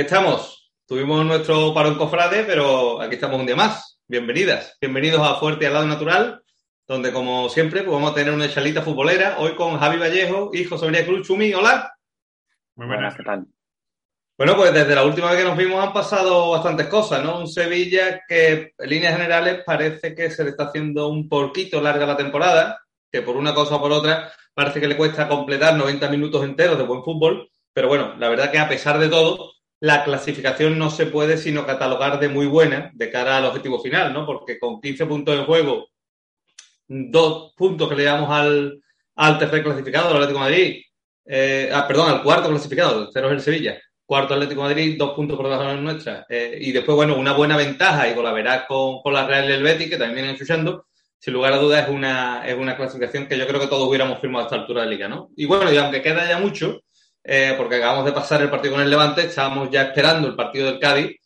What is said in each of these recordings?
Aquí estamos. Tuvimos nuestro parón cofrade, pero aquí estamos un día más. Bienvenidas, bienvenidos a Fuerte y al lado natural, donde como siempre pues vamos a tener una charlita futbolera, hoy con Javi Vallejo y José María Cruz Chumi. Hola. Muy buenas, ¿qué tal? Bueno, pues desde la última vez que nos vimos han pasado bastantes cosas, ¿no? Un Sevilla que en líneas generales parece que se le está haciendo un poquito larga la temporada, que por una cosa o por otra parece que le cuesta completar 90 minutos enteros de buen fútbol, pero bueno, la verdad que a pesar de todo, la clasificación no se puede sino catalogar de muy buena de cara al objetivo final, ¿no? Porque con 15 puntos de juego, dos puntos que le damos al, al tercer clasificado, al Atlético Madrid, eh, ah, perdón, al cuarto clasificado, el tercero es el Sevilla, cuarto Atlético Madrid, dos puntos por debajo de la nuestra, eh, y después, bueno, una buena ventaja, y con la verás con, con la Real del Betis, que también vienen chuchando, sin lugar a dudas es una, es una clasificación que yo creo que todos hubiéramos firmado a esta altura de liga, ¿no? Y bueno, y aunque queda ya mucho, eh, porque acabamos de pasar el partido con el Levante, estábamos ya esperando el partido del Cádiz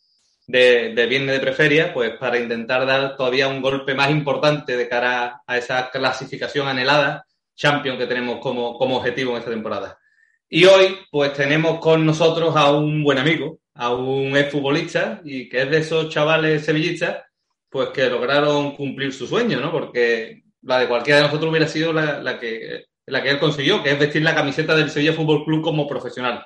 de, de viernes de preferia, pues para intentar dar todavía un golpe más importante de cara a esa clasificación anhelada, Champion que tenemos como, como objetivo en esta temporada. Y hoy, pues tenemos con nosotros a un buen amigo, a un exfutbolista, y que es de esos chavales sevillistas, pues que lograron cumplir su sueño, ¿no? Porque la de cualquiera de nosotros hubiera sido la que la que él consiguió, que es vestir la camiseta del Sevilla Fútbol Club como profesional.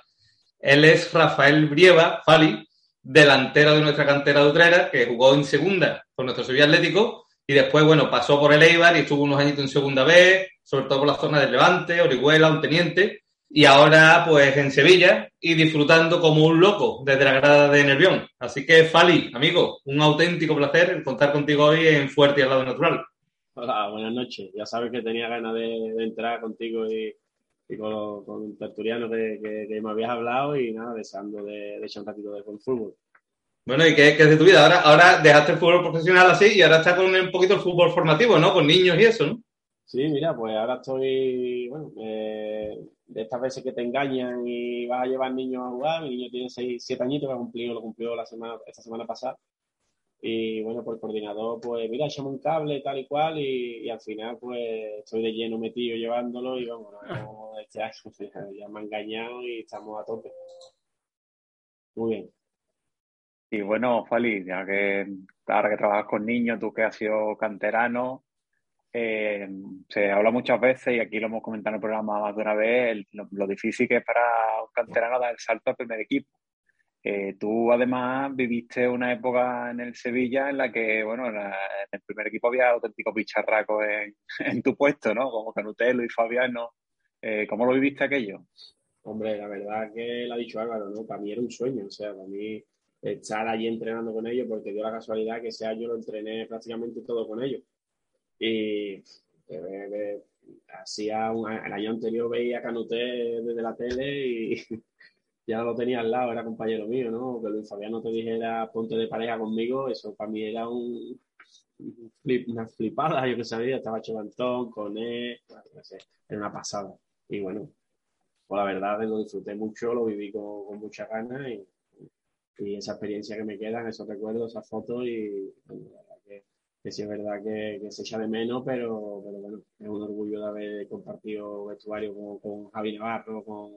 Él es Rafael Brieva, Fali, delantero de nuestra cantera de Utrera, que jugó en segunda con nuestro Sevilla Atlético y después, bueno, pasó por el Eibar y estuvo unos añitos en segunda B, sobre todo por la zona del Levante, Orihuela, un teniente, y ahora pues en Sevilla y disfrutando como un loco desde la grada de Nervión. Así que, Fali, amigo, un auténtico placer contar contigo hoy en Fuerte y al lado natural. Hola, buenas noches. Ya sabes que tenía ganas de, entrar contigo y, con, con tertuliano que, que, me habías hablado y nada, deseando de, de echar un ratito de fútbol. Bueno, ¿y qué, es de tu vida? Ahora, ahora dejaste el fútbol profesional así y ahora estás con un poquito el fútbol formativo, ¿no? Con niños y eso, ¿no? Sí, mira, pues ahora estoy, bueno, eh, de estas veces que te engañan y vas a llevar niños a jugar, mi niño tiene 6, 7 añitos, que cumplido, lo cumplió la semana, esta semana pasada, y bueno, por coordinador, pues mira, echamos un cable tal y cual y, al final pues estoy de lleno metido llevándolo y vamos, no, este año ya me ha engañado y estamos a tope. Muy bien. Y bueno, Fali, ya que ahora que trabajas con niños, tú que has sido canterano, eh, se habla muchas veces y aquí lo hemos comentado en el programa más de una vez, lo, lo, difícil que es para un canterano dar el salto al primer equipo. Eh, tú además viviste una época en el Sevilla en la que, bueno, en, el primer equipo había auténticos bicharracos en, en, tu puesto, ¿no? Como Canutelo y Fabiano. Eh, ¿Cómo lo viviste aquello? Hombre, la verdad que lo ha dicho Álvaro, ¿no? Para mí era un sueño, o sea, para mí estar allí entrenando con ellos, porque dio la casualidad que ese año lo entrené prácticamente todo con ellos. Y eh, hacía un, el año anterior veía Canuté desde la tele y ya lo tenía al lado, era compañero mío, ¿no? Que Luis Fabiano te dijera ponte de pareja conmigo, eso para mí era un, flip, una flipada, yo que sabía, estaba Chevantón, con él, no sé, era una pasada. Y bueno, pues la verdad lo disfruté mucho, lo viví con, con mucha ganas y, y, esa experiencia que me quedan, esos recuerdos, esas fotos y la verdad que, que, sí es verdad que, que, se echa de menos, pero, pero bueno, es un orgullo de compartido vestuario con, con Javi Navarro, con,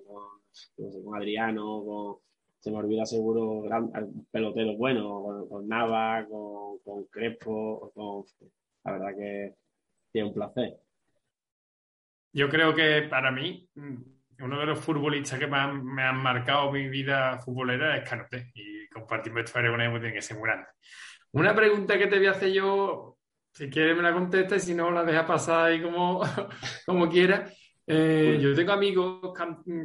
Adriano, con, se me olvida seguro gran, peloteros buenos, con, Nava, con, Crespo, con, la verdad que es un placer. Yo creo que para mí, uno de los futbolistas que más me han marcado mi vida futbolera es Canote y compartir vestuario con él tiene que ser muy grande. Una pregunta que te voy a hacer yo, si quieres me la contestas y si no la dejas pasar ahí como, como quieras. Eh, yo tengo amigos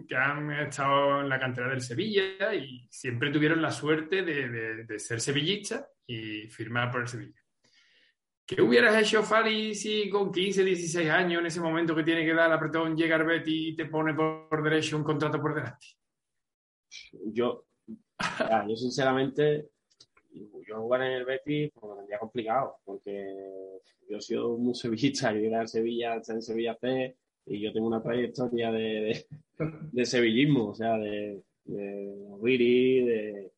que han estado en la cantera del Sevilla y siempre tuvieron la suerte de, ser sevillistas y firmar por el Sevilla. ¿Qué hubieras hecho, Fali, si con 15, 16 años, en ese momento que tiene que dar la apretón, llega Betty y te pone por derecho un contrato por delante? Yo, yo sinceramente, yo jugar en el Betis pues, me tendría complicado, porque yo he sido muy sevillista, yo llegué a Sevilla, en Sevilla C, y yo tengo una trayectoria de, de, sevillismo, o sea, de, de de,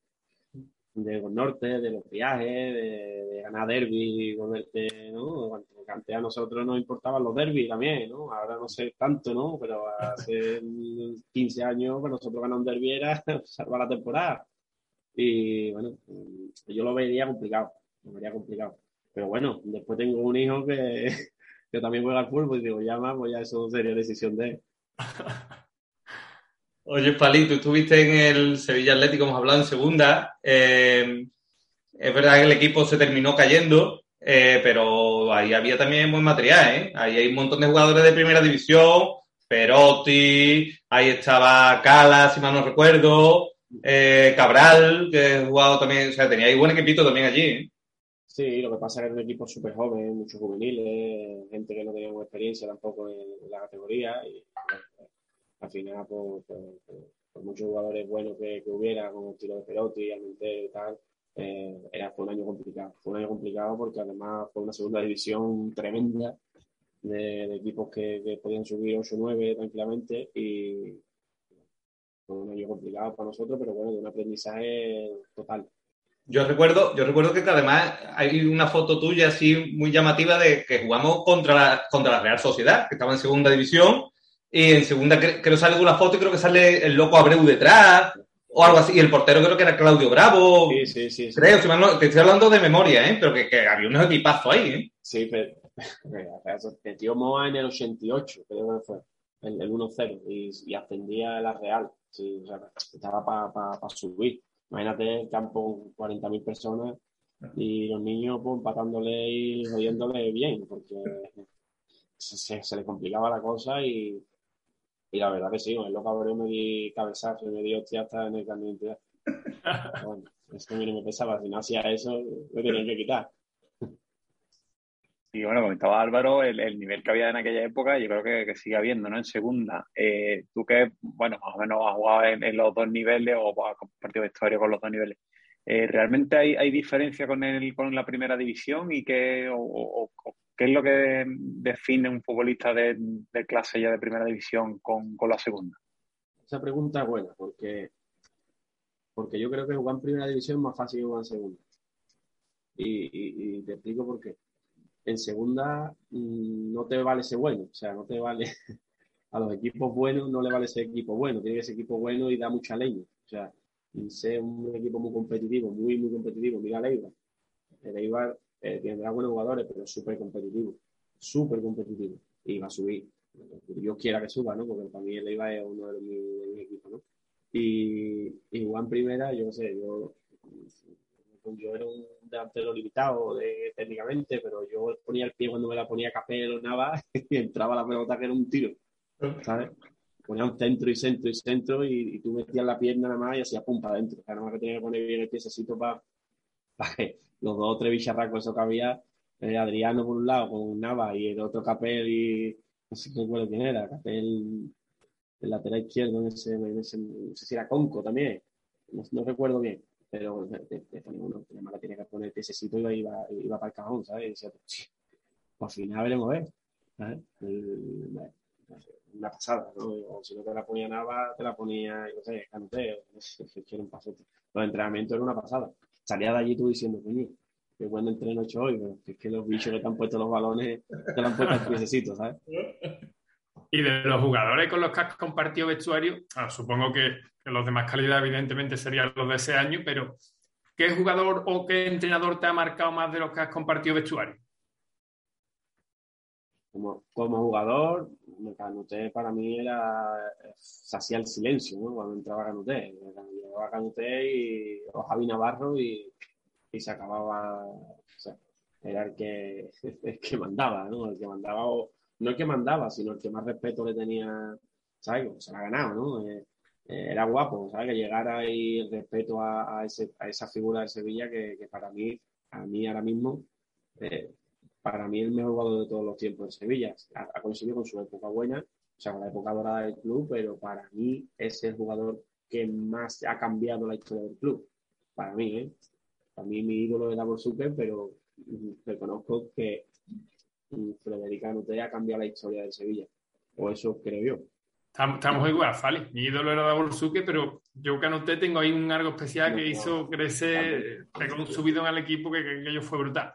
de los norte, de los viajes, de, ganar derby, volverte, ¿no? Antes a nosotros nos importaban los derbis también, ¿no? Ahora no sé tanto, ¿no? Pero hace 15 años, para nosotros ganar un derby era salvar la temporada. Y bueno, yo lo vería complicado, lo vería complicado. Pero bueno, después tengo un hijo que, que también juega al fútbol y digo, ya más, pues ya eso sería decisión de él. Oye, Palito, tú estuviste en el Sevilla Atlético, hemos hablado en segunda. Eh, es verdad que el equipo se terminó cayendo, eh, pero ahí había también buen material, ¿eh? Ahí hay un montón de jugadores de primera división, Perotti, ahí estaba Cala, si mal no recuerdo, eh, Cabral, que ha jugado también, o sea, tenía ahí buen equipito también allí. ¿eh? Sí, lo que pasa es que era un equipo súper joven, muchos juveniles, gente que no tenía experiencia tampoco en, la categoría y al final, por, por, muchos jugadores buenos que, hubiera, como el tiro de Perotti, Almentero y tal, eh, era, fue un año complicado. Fue un año complicado porque además fue una segunda división tremenda de, equipos que, podían subir 8 o 9 tranquilamente y un año complicado para nosotros, pero bueno, de un aprendizaje total. Yo recuerdo, yo recuerdo que además hay una foto tuya así muy llamativa de que jugamos contra la, contra la Real Sociedad, que estaba en segunda división, y en segunda creo, que sale una foto y creo que sale el loco Abreu detrás, o algo así. Y el portero creo que era Claudio Bravo. Sí, sí, sí. Creo, te estoy hablando de memoria, ¿eh? Pero que, que había unos equipazos ahí, ¿eh? Sí, pero metió Moa en el 88, creo que fue, el, el 1-0, y, y, ascendía a la Real. Sí, o sea, estaba para pa, pa subir. Imagínate el campo con 40.000 personas y los niños pues, empatándole y jodiéndole bien, porque se, se, le complicaba la cosa y, y la verdad que sí, en lo cabrón me di cabezazo y me di hostia hasta en el cambio de Bueno, esto a mí no me pesaba, si no hacía eso, me tenían que quitar. Y bueno, comentaba Álvaro, el, el, nivel que había en aquella época, yo creo que, que sigue habiendo, ¿no? En segunda. Eh, tú que, bueno, más o menos has jugado en, los dos niveles o has compartido historia con los dos niveles. Eh, ¿Realmente hay, hay, diferencia con, el, con la primera división y qué, qué es lo que define un futbolista de, de clase ya de primera división con, con, la segunda? Esa pregunta es buena, porque, porque yo creo que jugar en primera división es más fácil que jugar en segunda. Y, y te explico por qué en segunda mm, no te vale ser bueno, o sea, no te vale, a los equipos buenos no le vale ser equipo bueno, tiene que ser equipo bueno y da mucha leña, o sea, ser un equipo muy competitivo, muy, muy competitivo, mira Leibar, el Eibar eh, tendrá buenos jugadores, pero es súper competitivo, súper competitivo, y va a subir, yo quiera que suba, ¿no? Porque para mí el Eibar es uno de mis, equipos, ¿no? Y, y Juan Primera, yo no sé, yo yo era un delantero limitado de, técnicamente, pero yo ponía el pie cuando me la ponía Capel o Nava y entraba la pelota que era un tiro, ¿sabes? Ponía un centro y centro y centro y, tú metías la pierna nada más y hacías pum para adentro. nada más que tenía que poner bien el piececito para, que los dos o tres bicharracos eso que había, eh, Adriano por un lado con Nava y el otro Capel y no sé recuerdo quién era, Capel el lateral izquierdo, en ese, no sé si era Conco también, no recuerdo bien pero te, te, uno, además la tenía que poner sitio y iba, iba para el cajón, ¿sabes? Y decía, pues, al final veremos ver, ¿sabes? una pasada, ¿no? O si no te la ponía nada, te la ponía, no sé, canuteo, quiero un pasote. Los entrenamientos eran una pasada. Salía de allí tú diciendo, coño, que bueno entreno hecho hoy, pero es que los bichos que te han puesto los balones te lo han puesto al piececito, ¿sabes? Y de los jugadores con los que has compartido vestuario, ah, supongo que los de más calidad, evidentemente, serían los de ese año, pero ¿qué jugador o qué entrenador te ha marcado más de los que has compartido vestuario? Como, como jugador, Canuté para mí era. se hacía el silencio, ¿no? Cuando entraba Canuté. Llegaba Canuté y, o Javi Navarro y, y se acababa. O sea, era el que, el que mandaba, ¿no? El que mandaba, o, no el que mandaba, sino el que más respeto le tenía, ¿sabes? Se la ha ganado, ¿no? Eh, eh, era guapo, ¿sabes? Que llegara ahí el respeto a, a, ese, a esa figura de Sevilla que, para mí, a mí ahora mismo, eh, para mí el mejor jugador de todos los tiempos de Sevilla. Ha, coincidido con su época buena, o sea, con la época dorada del club, pero para mí es el jugador que más ha cambiado la historia del club. Para mí, ¿eh? Para mí mi ídolo era Borsuke, pero reconozco que mm, Federica Nute ha cambiado la historia de Sevilla. O eso creo yo. Estamos igual, Fali. Mi ídolo era Davorsuke, pero yo que tengo ahí un algo especial que hizo crecer, pegó un subido en el equipo que, que, que fue brutal.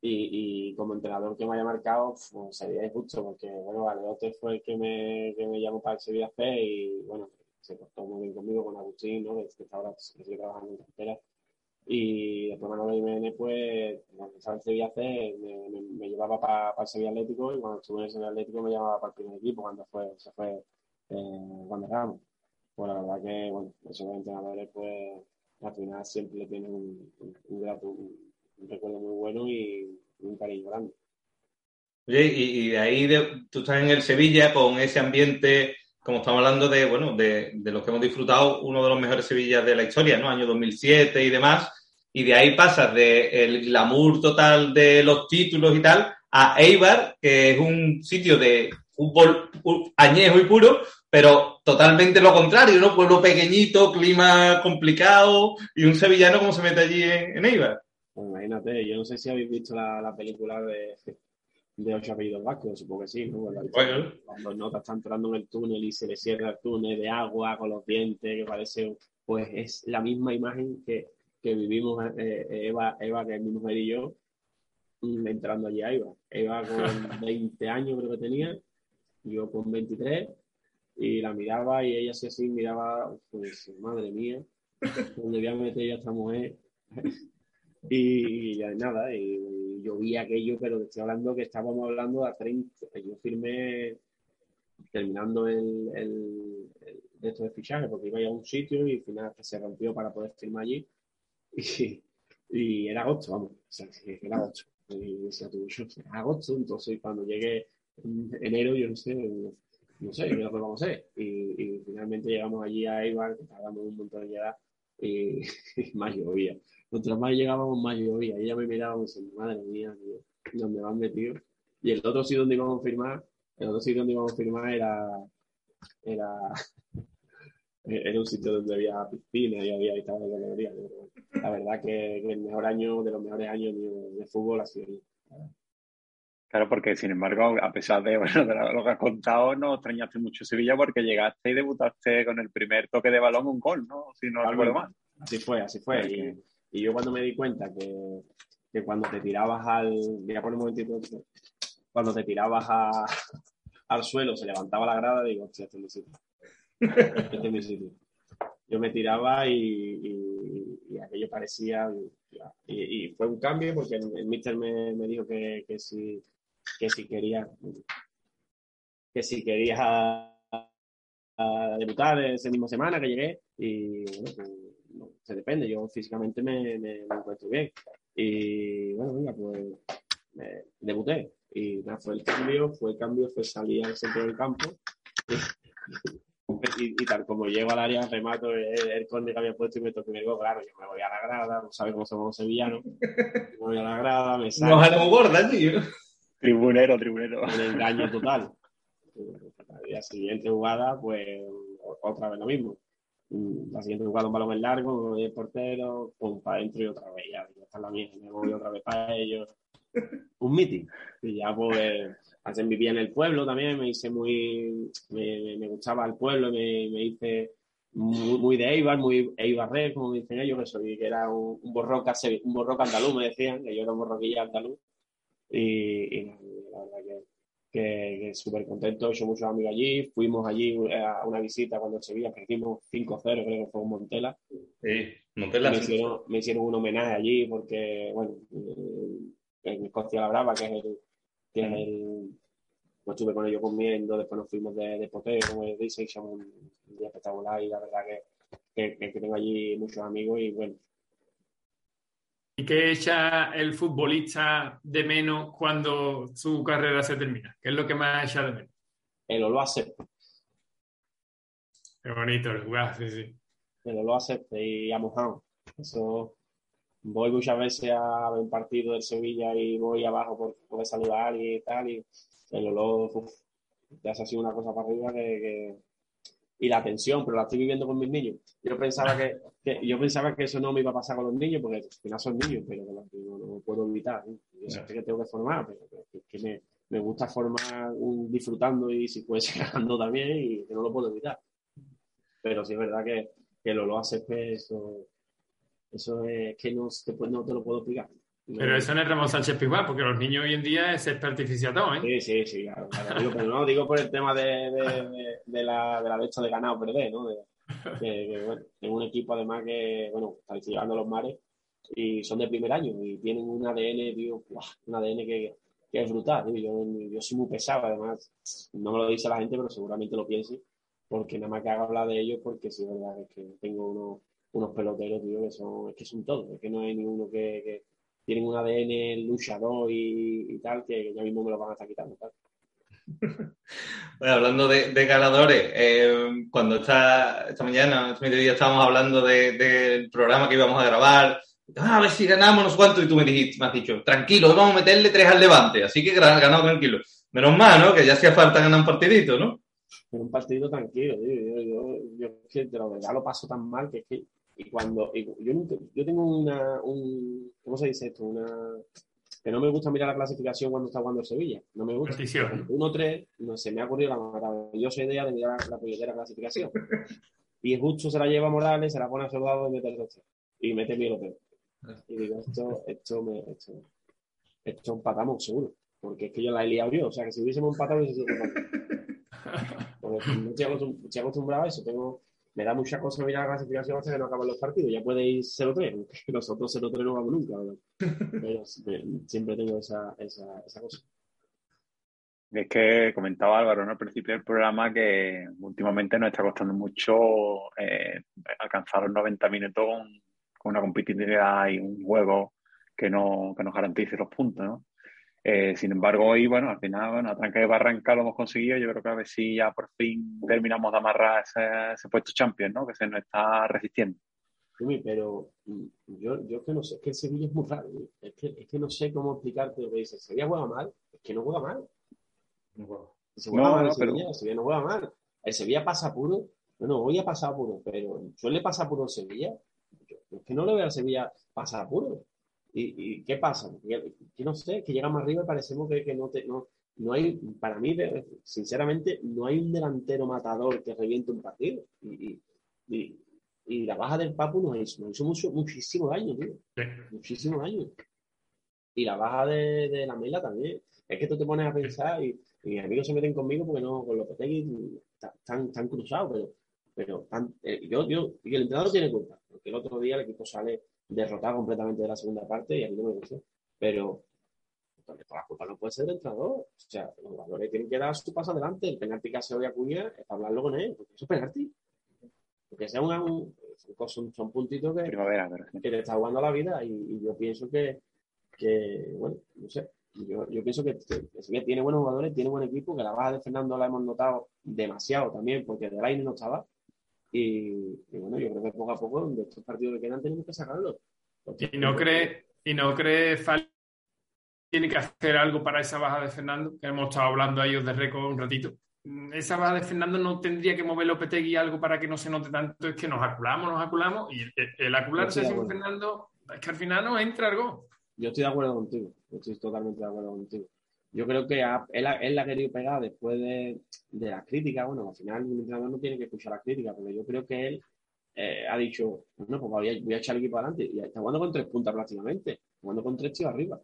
Y, y, como entrenador que me haya marcado, pues, sería injusto, porque bueno, Aleote fue el que me, que me llamó para el Sevilla C y bueno, se portó muy bien conmigo, con Agustín, ¿no? que ahora sigue trabajando en cartera. Y después Manuel Jiménez, pues, cuando estaba en Sevilla C, me, me, llevaba para el Sevilla Atlético y cuando estuve en el Sevilla Atlético me llamaba para el primer equipo cuando fue, se fue eh, cuando Ramos. Pues la verdad que, bueno, esos entrenadores, pues, al final siempre le tienen un, un, recuerdo muy bueno y un cariño grande. Oye, y, de ahí tú estás en el Sevilla con ese ambiente, como estamos hablando de, bueno, de, de los que hemos disfrutado, uno de los mejores Sevillas de la historia, ¿no? Año 2007 y demás y de ahí pasas del glamour total de los títulos y tal a Eibar, que es un sitio de fútbol añejo y puro, pero totalmente lo contrario, ¿no? Pueblo pequeñito, clima complicado y un sevillano como se mete allí en, Eibar. Pues imagínate, yo no sé si habéis visto la, película de, de Ocho Apellidos Vascos, supongo que sí, ¿no? Bueno. Cuando Nota está entrando en el túnel y se le cierra el túnel de agua con los dientes, que parece, pues es la misma imagen que que vivimos eh, eh, Eva, Eva, que es mi mujer y yo, mm, entrando allí a Eva. Eva con 20 años creo que tenía, yo con 23, y la miraba y ella así así miraba, pues madre mía, donde voy a meter yo a esta mujer. Y, nada, y, yo vi aquello, pero estoy hablando que estábamos hablando a 30, yo firmé terminando el, el, de estos de fichaje, porque iba a, a un sitio y al final se rompió para poder firmar allí y, era agosto, vamos, o sea, era agosto. Y decía tú, yo, agosto, entonces cuando llegue enero, yo no sé, no sé, qué vamos a hacer. Y, finalmente llegamos allí a Eibar, que tardamos un montón de llegar, y, más llovía. Mientras más llegábamos, más llovía. Y ella me miraba y me madre mía, ¿dónde van metido? Y el otro sitio donde íbamos a firmar, el otro sitio donde íbamos a firmar era, era era un sitio donde había piscina y había de galería. La verdad que, el mejor año, de los mejores años de, fútbol ha sido Claro, porque sin embargo, a pesar de, bueno, de lo que has contado, no extrañaste mucho Sevilla porque llegaste y debutaste con el primer toque de balón un gol, ¿no? Si no recuerdo mal. Así fue, así fue. Y, y, yo cuando me di cuenta que, que, cuando te tirabas al. Mira por un momentito. Cuando te tirabas a, al suelo, se levantaba la grada, digo, hostia, esto es este mi sitio. Yo me tiraba y, y, aquello parecía. Y, fue un cambio porque el, mister me, me, dijo que, que, si, que si quería que si quería debutar esa misma semana que llegué. Y bueno, pues, se depende. Yo físicamente me, me, encuentro bien. Y bueno, venga, pues debuté. Y nada, fue el cambio, fue el cambio, fue salir al centro del campo y, tal como llego al área, remato el, el conde que había puesto y me toco y me digo, claro, yo me voy a la grada, no sabes cómo somos sevillanos, me voy a la grada, me salgo. Nos gorda, tío. Tribunero, tribunero. Un engaño total. La siguiente jugada, pues otra vez lo mismo. La siguiente jugada un balón largo, el portero, pum, para adentro y otra vez. Ya, ya está la mía, me voy otra vez para ellos. Un meeting. Y ya pues antes vivía en el pueblo también, me hice muy, me, gustaba el pueblo, me, me hice muy, de Eibar, muy Eibarré, como dicen ellos, que soy, que era un, un borroca, un borroca andaluz, me decían, que yo era un borroquilla andaluz. Y, la verdad que, que, súper contento, he hecho muchos amigos allí, fuimos allí a una visita cuando en Sevilla, perdimos 5-0, creo que fue en Montela. Sí, Montela. Me hicieron, me hicieron un homenaje allí porque, bueno, eh, en Escocia la Brava, que es el que es el, pues estuve con ellos comiendo, después nos fuimos de, de poteo, como dice, hicimos un, día espectacular y la verdad que, que, tengo allí muchos amigos y bueno. ¿Y qué echa el futbolista de menos cuando su carrera se termina? ¿Qué es lo que más echa de menos? El Oloase. Qué bonito el jugar, sí, sí. El Oloase y a Moján. Eso voy muchas veces a ver un partido del Sevilla y voy abajo por poder saludar y tal, y el olor, uf, te hace así una cosa para arriba que, y la tensión, pero la estoy viviendo con mis niños. Yo pensaba que, yo pensaba que eso no me iba a pasar con los niños, porque al final son niños, pero no, no puedo evitar. Yo sé que tengo que formar, pero, que me, me, gusta formar un, disfrutando y si puede ganando también, y que no lo puedo evitar. Pero sí es verdad que, que el olor a césped, eso, eso es que no, no te lo puedo explicar. Pero eso no es Ramón Sánchez Pizjuán, porque los niños hoy en día es ser todo, ¿eh? Sí, sí, sí, claro. Digo, pero no, digo por el tema de, de, de, la, de la de de ganado perder, ¿no? que, bueno, tengo un equipo además que, bueno, está llevando los mares y son de primer año y tienen un ADN, tío, un ADN que, que es brutal. Yo, yo soy muy pesado, además, no me lo dice la gente, pero seguramente lo piense, porque nada más que hago hablar de ellos, porque sí, verdad, es que tengo unos, unos peloteros, tío, que son, es que son todos, es que no hay ninguno que, que tienen un ADN luchador y, y tal, que ya mismo me lo van a estar quitando. Tal. Bueno, hablando de, ganadores, eh, cuando esta, esta mañana, este mediodía, estábamos hablando del programa que íbamos a grabar, ah, a ver si ganamos, no sé cuánto, y tú me, dijiste, me has dicho, tranquilo, vamos a meterle tres al levante, así que ganado tranquilo. Menos mal, ¿no? Que ya hacía falta ganar un partidito, ¿no? un partido tranquilo, tío. Yo, yo, yo, de verdad lo paso tan mal que es que. Y cuando. yo, yo tengo una. Un, ¿Cómo se dice esto? Una que no me gusta mirar la clasificación cuando está jugando el Sevilla. No me gusta. 1-3, no se me ha ocurrido la maravillosa idea de mirar la, la clasificación. y justo se la lleva Morales, se la pone a Soldado y mete el 2 Y mete mi López. Y digo, esto, esto, me, esto, esto empatamos seguro. Porque es que yo la he liado yo. O sea, que si hubiésemos empatado, hubiese sido Porque no estoy acostumbrado a eso. Tengo, me da mucha cosa mirar la clasificación hasta que no acaban los partidos. Ya puede ir 0-3, nosotros 0-3 no vamos nunca, Pero siempre tengo esa, esa, esa cosa. Es que comentaba Álvaro ¿no? al principio del programa que últimamente nos está costando mucho eh, alcanzar los 90 minutos con, con, una competitividad y un juego que, no, que nos garantice los puntos. ¿no? Eh, sin embargo, hoy, bueno, al final, bueno, a tranca de barranca lo hemos conseguido. Yo creo que a ver si ya por fin terminamos de amarrar ese, puesto champion, ¿no? Que se nos está resistiendo. Sí, pero mm, yo, yo que no sé, es que el Sevilla es muy raro. Es que, es que no sé cómo explicarte lo que dice. Sevilla juega mal, es que no juega mal. No juega, se juega mal el Sevilla, Sevilla no juega mal. El Sevilla pasa puro. Bueno, hoy ha pasado puro, pero suele pasar puro el Sevilla. es que no le veo al Sevilla pasar puro. ¿Y, qué pasa? Que, no sé, que llegamos arriba y parecemos que, no, te, no, no hay, para mí, sinceramente, no hay un delantero matador que reviente un partido. Y, y, y la baja del Papu nos hizo, nos hizo mucho, muchísimo daño, tío. Muchísimo daño. Y la baja de, de, la Mela también. Es que tú te pones a pensar y, mis amigos se meten conmigo porque no, con los Lopetegui están, tan cruzados, pero, pero eh, yo, yo, y el entrenador tiene culpa, porque el otro día el equipo sale derrotar completamente de la segunda parte y a mí no me gustó. Pero la culpa no puede ser del entrenador. O sea, los jugadores tienen que dar su paso adelante. El penalti que hace hoy Acuña es para hablarlo con él, porque eso es penalti. Porque sea un, son, son, puntitos que, que le está jugando la vida y, yo pienso que, que, bueno, no sé, yo, yo pienso que, que, tiene buenos jugadores, tiene buen equipo, que la baja de Fernando la hemos notado demasiado también, porque de aire no estaba. Y, bueno, yo creo que poco a poco, de estos partidos que quedan, tenemos que sacarlos. ¿Y no cree, y no cree tiene que hacer algo para esa baja de Fernando? Que hemos estado hablando a ellos de récord un ratito. Esa baja de Fernando no tendría que mover Lopetegui algo para que no se note tanto. Es que nos aculamos, nos aculamos. Y el, acularse sin Fernando, es que al final no entra algo. Yo estoy de acuerdo contigo. Yo estoy totalmente de acuerdo contigo yo creo que él, él, la ha querido pegar después de, de las críticas. Bueno, al final el entrenador no tiene que escuchar las críticas, porque yo creo que él eh, ha dicho, bueno, pues voy a, voy a, echar el equipo adelante. Y está jugando con tres puntas prácticamente, jugando con tres tíos arriba.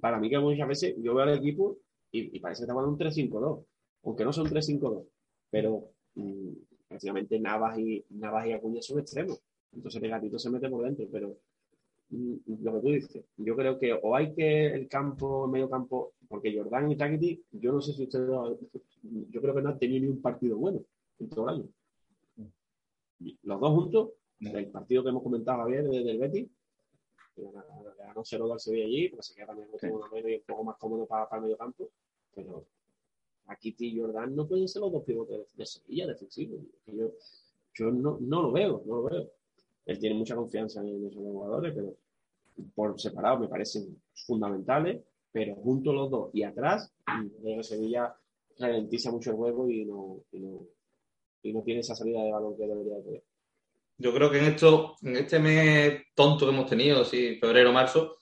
Para mí que muchas veces yo veo al equipo y, parece que está jugando un 3-5-2, aunque no son 3-5-2, pero mm, prácticamente Navas y, Navas y Acuña son extremos. Entonces el gatito se mete por dentro, pero lo que tú dices, yo creo que o hay que el campo, el medio campo, porque Jordán y Takiti, yo no sé si ustedes, yo creo que no han tenido ni un partido bueno en todo el año. Los dos juntos, el partido que hemos comentado ayer del Betis, que ganó 0 al Sevilla allí, porque se queda también uno menos y un poco más cómodo para, para el medio campo, pero Takiti y Jordán no pueden ser los dos pivotes de, Sevilla defensivos. Yo, yo no, no lo veo, no lo veo. Él tiene mucha confianza en esos jugadores, pero por separado me parecen fundamentales, pero juntos los dos y atrás, mm, Sevilla ralentiza mucho el juego y no, y no, tiene esa salida de balón que debería tener. Yo creo que en esto, en este mes tonto que hemos tenido, sí, febrero, marzo,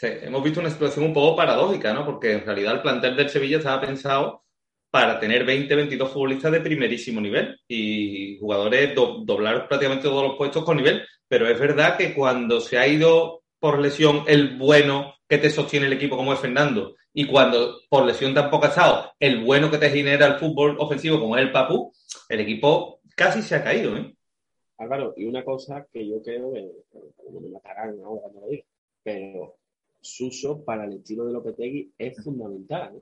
hemos visto una situación un poco paradójica, ¿no? Porque en realidad el plantel del Sevilla estaba pensado para tener 20, 22 futbolistas de primerísimo nivel y jugadores doblar prácticamente todos los puestos con nivel. Pero es verdad que cuando se ha ido por lesión el bueno que te sostiene el equipo como es Fernando y cuando por lesión tampoco ha estado el bueno que te genera el fútbol ofensivo como es el Papu, el equipo casi se ha caído, ¿eh? Álvaro, y una cosa que yo creo que, como me matarán ahora cuando lo diga, pero Suso para el estilo de Lopetegui es fundamental.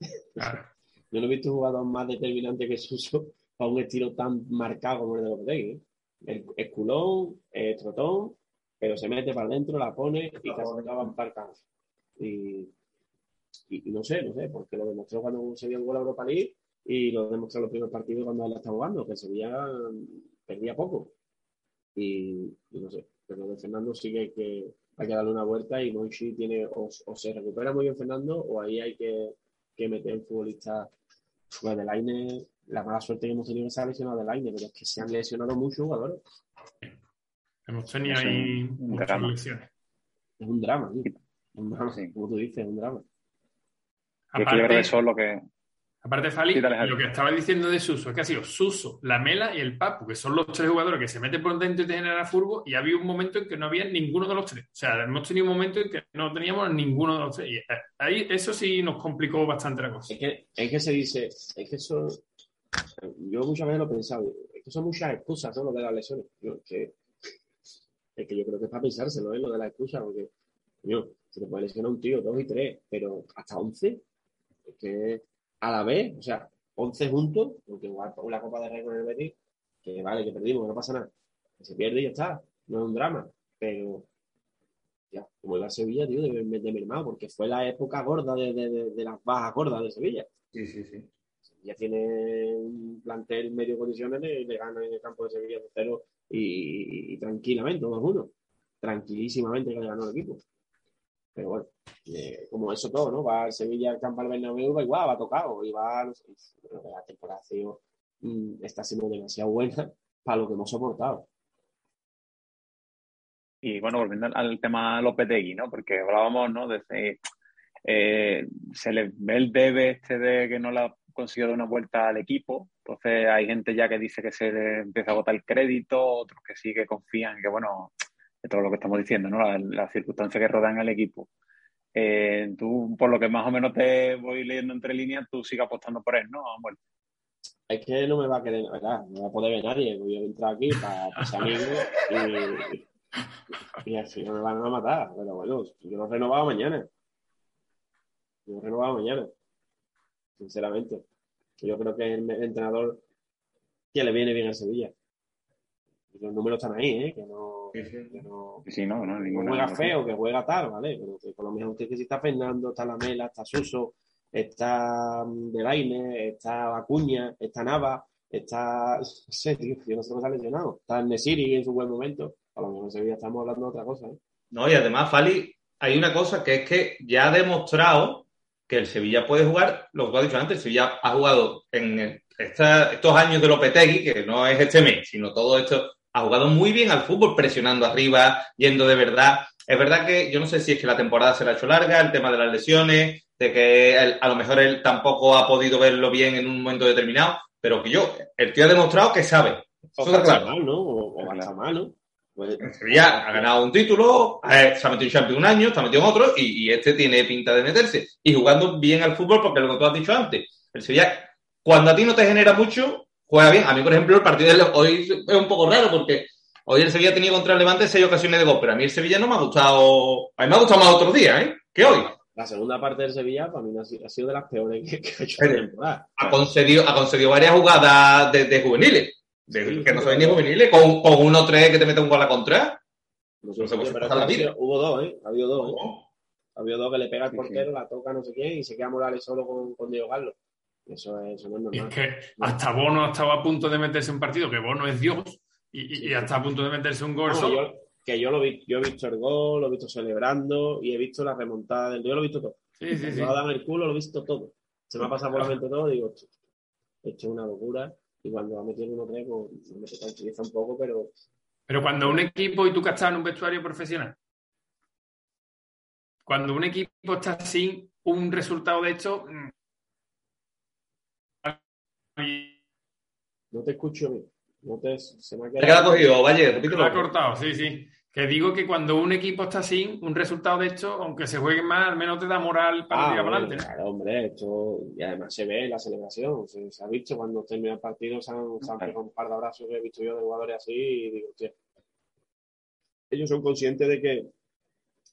¿eh? yo no he visto un jugador más determinante que Suso para un estilo tan marcado como el de Lopetegui. ¿eh? El, es culón, es trotón, pero se mete para adentro, la pone y casi acaba para y, y, y, no sé, no sé, porque lo demostró cuando se vio en Gol Europa League y lo demostró en los primeros partidos cuando él está jugando, que Sevilla perdía poco. Y, y, no sé, pero de Fernando sí que hay que, hay que darle una vuelta y Monchi tiene, o, o, se recupera muy bien Fernando, o ahí hay que, que meter un futbolista del aire. La mala suerte que hemos tenido que se ha lesionado del aire, pero es que se han lesionado muchos jugadores. Hemos tenido ahí un muchas drama. lesiones. Es un drama, tío. Un drama, Sí. como tú dices, es un drama. Que yo creo que eso es lo que. Aparte, Fali, Sí, lo que estaba diciendo de Suso es que ha sido Suso, la Mela y el Papu, que son los tres jugadores que se meten por dentro y te generan furbo, y había un momento en que no había ninguno de los tres. O sea, hemos tenido un momento en que no teníamos ninguno de los tres. Y eh, ahí eso sí nos complicó bastante la cosa. Es que, es que se dice, es que eso, yo muchas veces lo he pensado, es que son muchas excusas, ¿no? Lo de las lesiones. Yo, que, es que yo creo que es para pensárselo, ¿eh? Lo de las excusas, porque, coño, se te puede lesionar un tío, dos y tres, pero hasta once, es que a la vez, o sea, once juntos, porque igual la Copa de Rey con el Betis, que vale, que perdimos, que no pasa nada, que se pierde y ya está, no es un drama, pero ya, como iba a Sevilla, tío, de, de mermado, porque fue la época gorda de, de, de, de las bajas gordas de Sevilla. Sí, sí, sí. Ya tiene un plantel medio condiciones de, de ganar en el campo de Sevilla 2-0 y, y, tranquilamente, 2-1. Tranquilísimamente que ganó el equipo. Pero bueno, como eso todo, ¿no? Va al Sevilla al campo al Bernabéu, va igual, va tocado. Y va, no la temporada sido, mm, está siendo demasiado buena para lo que hemos soportado. Y bueno, volviendo al, tema Lopetegui, ¿no? Porque hablábamos, ¿no? De eh, se le ve el debe este de que no le ha conseguido dar una vuelta al equipo. Entonces hay gente ya que dice que se empieza a agotar el crédito, otros que sí que confían que, bueno, de todo lo que estamos diciendo, ¿no? Las, circunstancias que rodean al equipo. Eh, tú, por lo que más o menos te voy leyendo entre líneas, tú sigas apostando por él, ¿no? Bueno, Es que no me va a querer, ¿verdad? No va a poder ver nadie. Voy a entrar aquí para pasar amigos y, y así no me van a matar. Pero bueno, yo lo renovaba mañana. Yo lo renovaba mañana. Sinceramente. Yo creo que es el entrenador que le viene bien a Sevilla. Los números están ahí, ¿eh? Que no, Sí, sí. que no, sí, no, no, ninguna. juega feo, que juega tal, ¿vale? Pero que por lo menos usted que si está Fernando, está Lamela, está Suso, está mm, Delaine, está Acuña, está Nava, está, no sé, tío, yo no sé cómo se ha lesionado. Está Nesiri en su buen momento. A lo mejor en Sevilla estamos hablando de otra cosa, ¿eh? No, y además, Fali, hay una cosa que es que ya ha demostrado que el Sevilla puede jugar, lo que has dicho antes, el Sevilla ha jugado en esta, estos años de Lopetegui, que no es este mes, sino todo esto, ha jugado muy bien al fútbol, presionando arriba, yendo de verdad. Es verdad que yo no sé si es que la temporada se la ha hecho larga, el tema de las lesiones, de que él, a lo mejor él tampoco ha podido verlo bien en un momento determinado, pero que yo, el tío ha demostrado que sabe. Eso está claro. mal, ¿no? O, o estar mal, ¿no? Pues, El Sevilla ha ganado un título, se ha metido en Champions un año, se ha metido en otro y, y este tiene pinta de meterse. Y jugando bien al fútbol, porque lo que tú has dicho antes, el Sevilla, cuando a ti no te genera mucho, juega bien. A mí, por ejemplo, el partido de hoy es un poco raro porque hoy el Sevilla tenía contra el Levante seis ocasiones de gol, pero a mí el Sevilla no me ha gustado, a mí me ha gustado más otros días, ¿eh? Que hoy. la segunda parte del Sevilla, para mí, ha sido, ha sido de las peores que, que ha hecho la temporada. Ha concedido, ha concedido varias jugadas de, de juveniles, de, Sí, que no sí, sí. ni juveniles, con, con uno o tres que te mete un gol a la contra. No sé, No se puede pero la vida. hubo dos, ¿eh? Ha habido dos, ¿eh? Ha habido dos que le pega al Sí, portero, la toca no sé quién y se queda Morales solo con, con Diego Carlos. Eso, es, eso no es Y normal. es que hasta Bono estaba a punto de meterse en un partido, que Bono es Dios, y, y- y hasta a punto de meterse un gol solo. yo, que yo lo vi, yo he visto el gol, lo he visto celebrando y he visto la remontada del yo lo he visto todo. Sí, sí, sí. Me va a dar el culo, lo he visto todo. Se me ha pasado por la mente todo, digo, "Ch, esto es una locura. Y cuando va metiendo uno tres, pues me se tranquiliza un poco, pero Pero cuando un equipo, y tú que has estado en un vestuario profesional, cuando un equipo está sin un resultado de hecho, mm, no te escucho bien. No te, se me ha quedado. cogido, Valle, me ha cortado, sí, sí. Que digo que cuando un equipo está sin un resultado de esto, aunque se juegue mal, al menos te da moral para Ah, tirar para adelante. claro, hombre, esto, y además se ve en la celebración, se, se ha visto cuando termina el partido, se han, se han pegado un par de abrazos que he visto yo de jugadores así y digo, hostia, ellos son conscientes de que,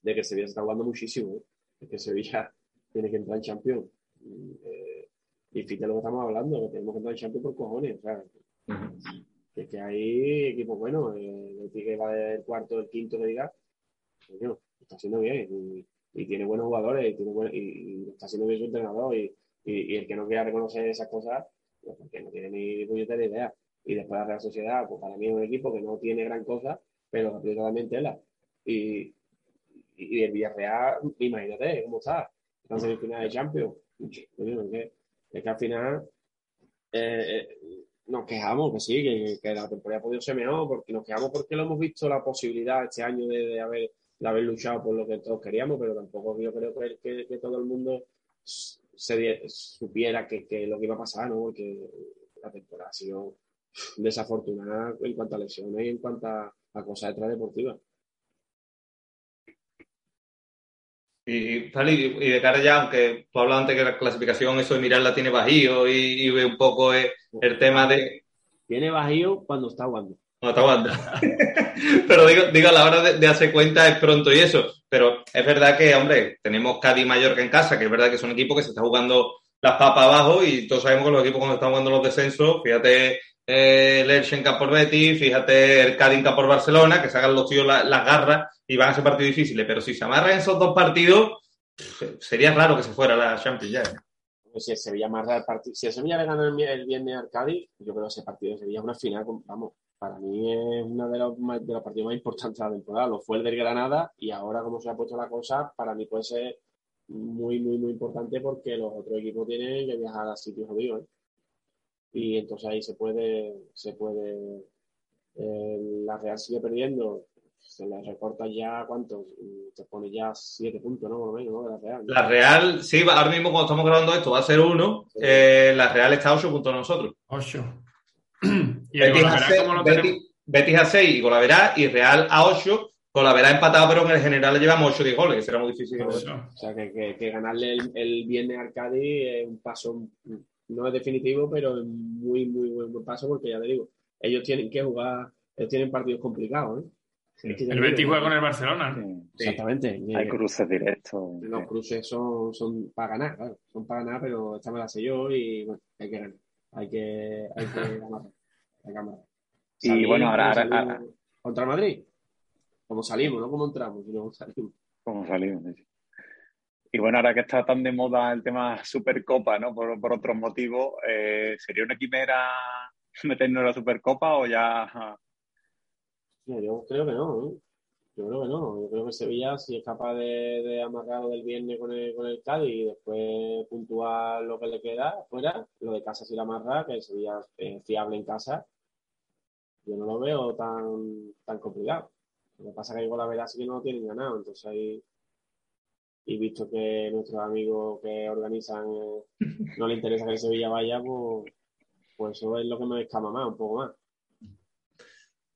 de que Sevilla se está jugando muchísimo, ¿eh? de que Sevilla tiene que entrar en Champions. Y, eh, y fíjate lo que estamos hablando, que tenemos que entrar en Champions por cojones, o sea, es que hay equipos buenos, eh, el Tigre va del cuarto, del quinto de liga, coño, está haciendo bien y, tiene buenos jugadores y, está haciendo bien su entrenador y, y- el que no quiera reconocer esas cosas, pues porque no tiene ni puñetera idea. Y después la Real Sociedad, pues para mí es un equipo que no tiene gran cosa, pero aprieta también tela. Y, y el Villarreal, imagínate cómo está, está en semifinal de Champions. Es, que, es que al final eh, eh, nos quejamos, que sí, que, la temporada ha podido ser mejor, porque nos quejamos porque lo hemos visto la posibilidad este año de, haber, de haber luchado por lo que todos queríamos, pero tampoco yo creo que, que- todo el mundo se supiera que, que lo que iba a pasar, ¿no? Porque la temporada ha sido desafortunada en cuanto a lesiones y en cuanto a, a cosas extradeportivas. Y, y, y de cara ya, aunque tú hablabas antes que la clasificación, eso de mirarla tiene bajío y, y ve un poco eh, el tema de. Tiene bajío cuando está jugando. No, está jugando. Pero digo, digo, a la hora de, de hacer cuenta es pronto y eso. Pero es verdad que, hombre, tenemos Cádiz y Mallorca en casa, que es verdad que son equipos que se está jugando las papas abajo y todos sabemos que los equipos cuando están jugando los descensos, fíjate eh, el Elche en Camp por Betis, fíjate el Cádiz por Barcelona, que se hagan los tíos la- las garras y van a ser partidos difíciles. Pero si se amarran esos dos partidos, sería raro que se fuera la Champions ya. ¿eh? Si el Sevilla amarra el partido, si el Sevilla le gana el, viernes al Cádiz, yo creo que ese partido de Sevilla es una final, vamos, para mí es uno de los, más- de los partidos más importantes de la temporada. Lo fue el del Granada y ahora como se ha puesto la cosa, para mí puede ser muy, muy, muy importante porque los otros equipos tienen que viajar a sitios jodidos, ¿eh? Y entonces ahí se puede, se puede, eh, la Real sigue perdiendo, se le recorta ya, ¿cuántos? Se pone ya siete puntos, ¿no? Por lo menos, ¿no? De la Real. La Real, sí, va- ahora mismo cuando estamos grabando esto va a ser uno. eh, la Real está a 8 puntos de nosotros. Ocho. y el Betis a, seis, ¿cómo lo tenemos? Betis, Betis a 6 y Golaverá, y Real a 8. Golaverá empatado, pero en el general le llevamos 8 10 goles, que será muy difícil. Eso. O sea, que, que- que ganarle el, el viernes al Cádiz es un paso, no es definitivo, pero es muy, muy buen, buen paso porque ya te digo, ellos tienen que jugar, ellos tienen partidos complicados, ¿eh? Es que ya El Betis juega con el Barcelona. Exactamente. Hay cruces directos. los cruces son, son para ganar, claro, son para ganar, pero esta me la sé yo y bueno, hay que ganar. Hay que, hay que ganar. Hay que ganar. Y bueno, ahora- ¿Contra Madrid? Como salimos, no como entramos, sino como salimos. Como salimos. sí. Y bueno, ahora que está tan de moda el tema Supercopa, ¿no? Por, por otros motivos, eh, ¿sería una quimera meternos en la Supercopa o ya yo creo que no, ¿eh? Yo creo que no. Yo creo que Sevilla, si es capaz de, de amarrar lo del viernes con el, con el Cádiz y después puntuar lo que le queda fuera, lo de casa si la amarra, que Sevilla es fiable en casa, yo no lo veo tan, tan complicado. Lo que pasa es que con la verdad sí que no lo tienen ganado, entonces ahí. Y visto que nuestros amigos que organizan eh, no le interesa que el Sevilla vaya, pues, pues eso es lo que me escama más, un poco más.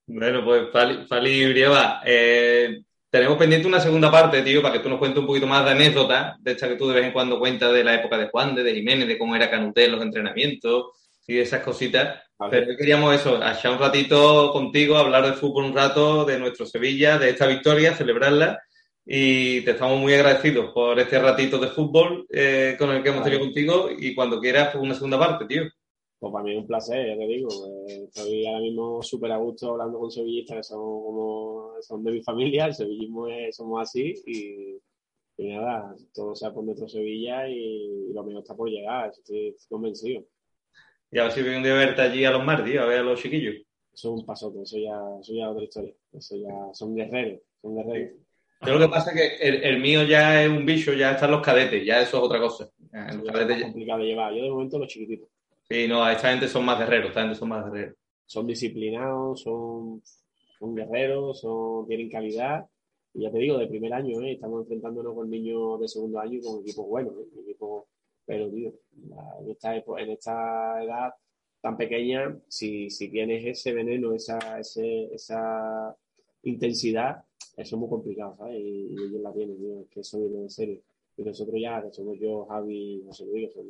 Bueno, pues Fali, Fali Brieva, eh, tenemos pendiente una segunda parte, tío, para que tú nos cuentes un poquito más de anécdotas, de esta que tú de vez en cuando cuentas de la época de Juan, de, de Jiménez, de cómo era Canuté en los entrenamientos y de esas cositas. Vale. Pero queríamos eso, echar un ratito contigo, hablar de fútbol un rato, de nuestro Sevilla, de esta victoria, celebrarla. Y te estamos muy agradecidos por este ratito de fútbol eh, con el que hemos tenido contigo. Y cuando quieras, pues una segunda parte, tío. Pues para mí es un placer, ya te digo. eh, Estoy ahora mismo súper a gusto hablando con sevillistas que son como son de mi familia. El sevillismo es, somos así y, y nada, todo sea por nuestro Sevilla y, y lo mejor está por llegar. Estoy convencido. Y a ver si voy un día a verte allí a los mar, tío, a ver a los chiquillos. Eso es un pasote, eso ya, eso ya es otra historia. Eso ya son guerreros, son guerreros. Yo lo que pasa es que el, el mío ya es un bicho, ya están los cadetes, ya eso es otra cosa. Eso los es cadetes más ya- complicado de llevar. Yo de momento los chiquititos. Sí, no, esta gente son más guerreros, esta gente son más guerreros. son disciplinados, son, son guerreros, son, tienen calidad. Y ya te digo, de primer año, ¿eh? estamos enfrentándonos con niños de segundo año y con equipos buenos, ¿eh? equipos, pero tío, en esta, en esta edad tan pequeña, si, si tienes ese veneno, esa, ese, esa intensidad, eso es muy complicado, ¿sabes? Y, ellos la tienen, es que eso viene en serio. Y nosotros ya, que somos yo, Javi, José Luis, que son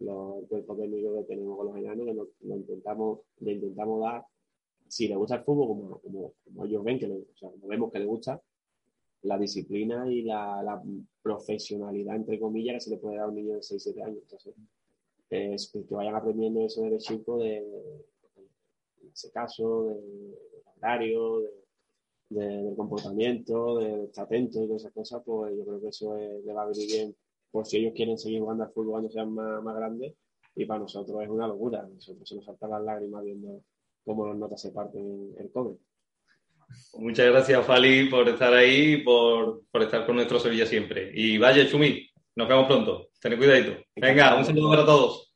los técnicos que tenemos con los enanos, que lo intentamos, le intentamos dar, si le gusta el fútbol, como, como, como ellos ven, que le, o sea, como vemos que le gusta, la disciplina y la, la, profesionalidad, entre comillas, que se le puede dar a un niño de 6-7 años. Entonces, es que vayan aprendiendo eso desde chico, de, en ese caso, de, horario, de, del comportamiento, de estar atento y todas esas cosas, pues yo creo que eso le va a venir bien por si ellos quieren seguir jugando al fútbol cuando sean más, más grandes. Y para nosotros es una locura. Nosotros se nos saltan las lágrimas viendo cómo las notas se parten el cobre. Muchas gracias, Fali, por estar ahí y por, por, estar con nuestro Sevilla siempre. Y vaya, Chumi, nos vemos pronto. Ten cuidadito. Venga, un saludo para todos.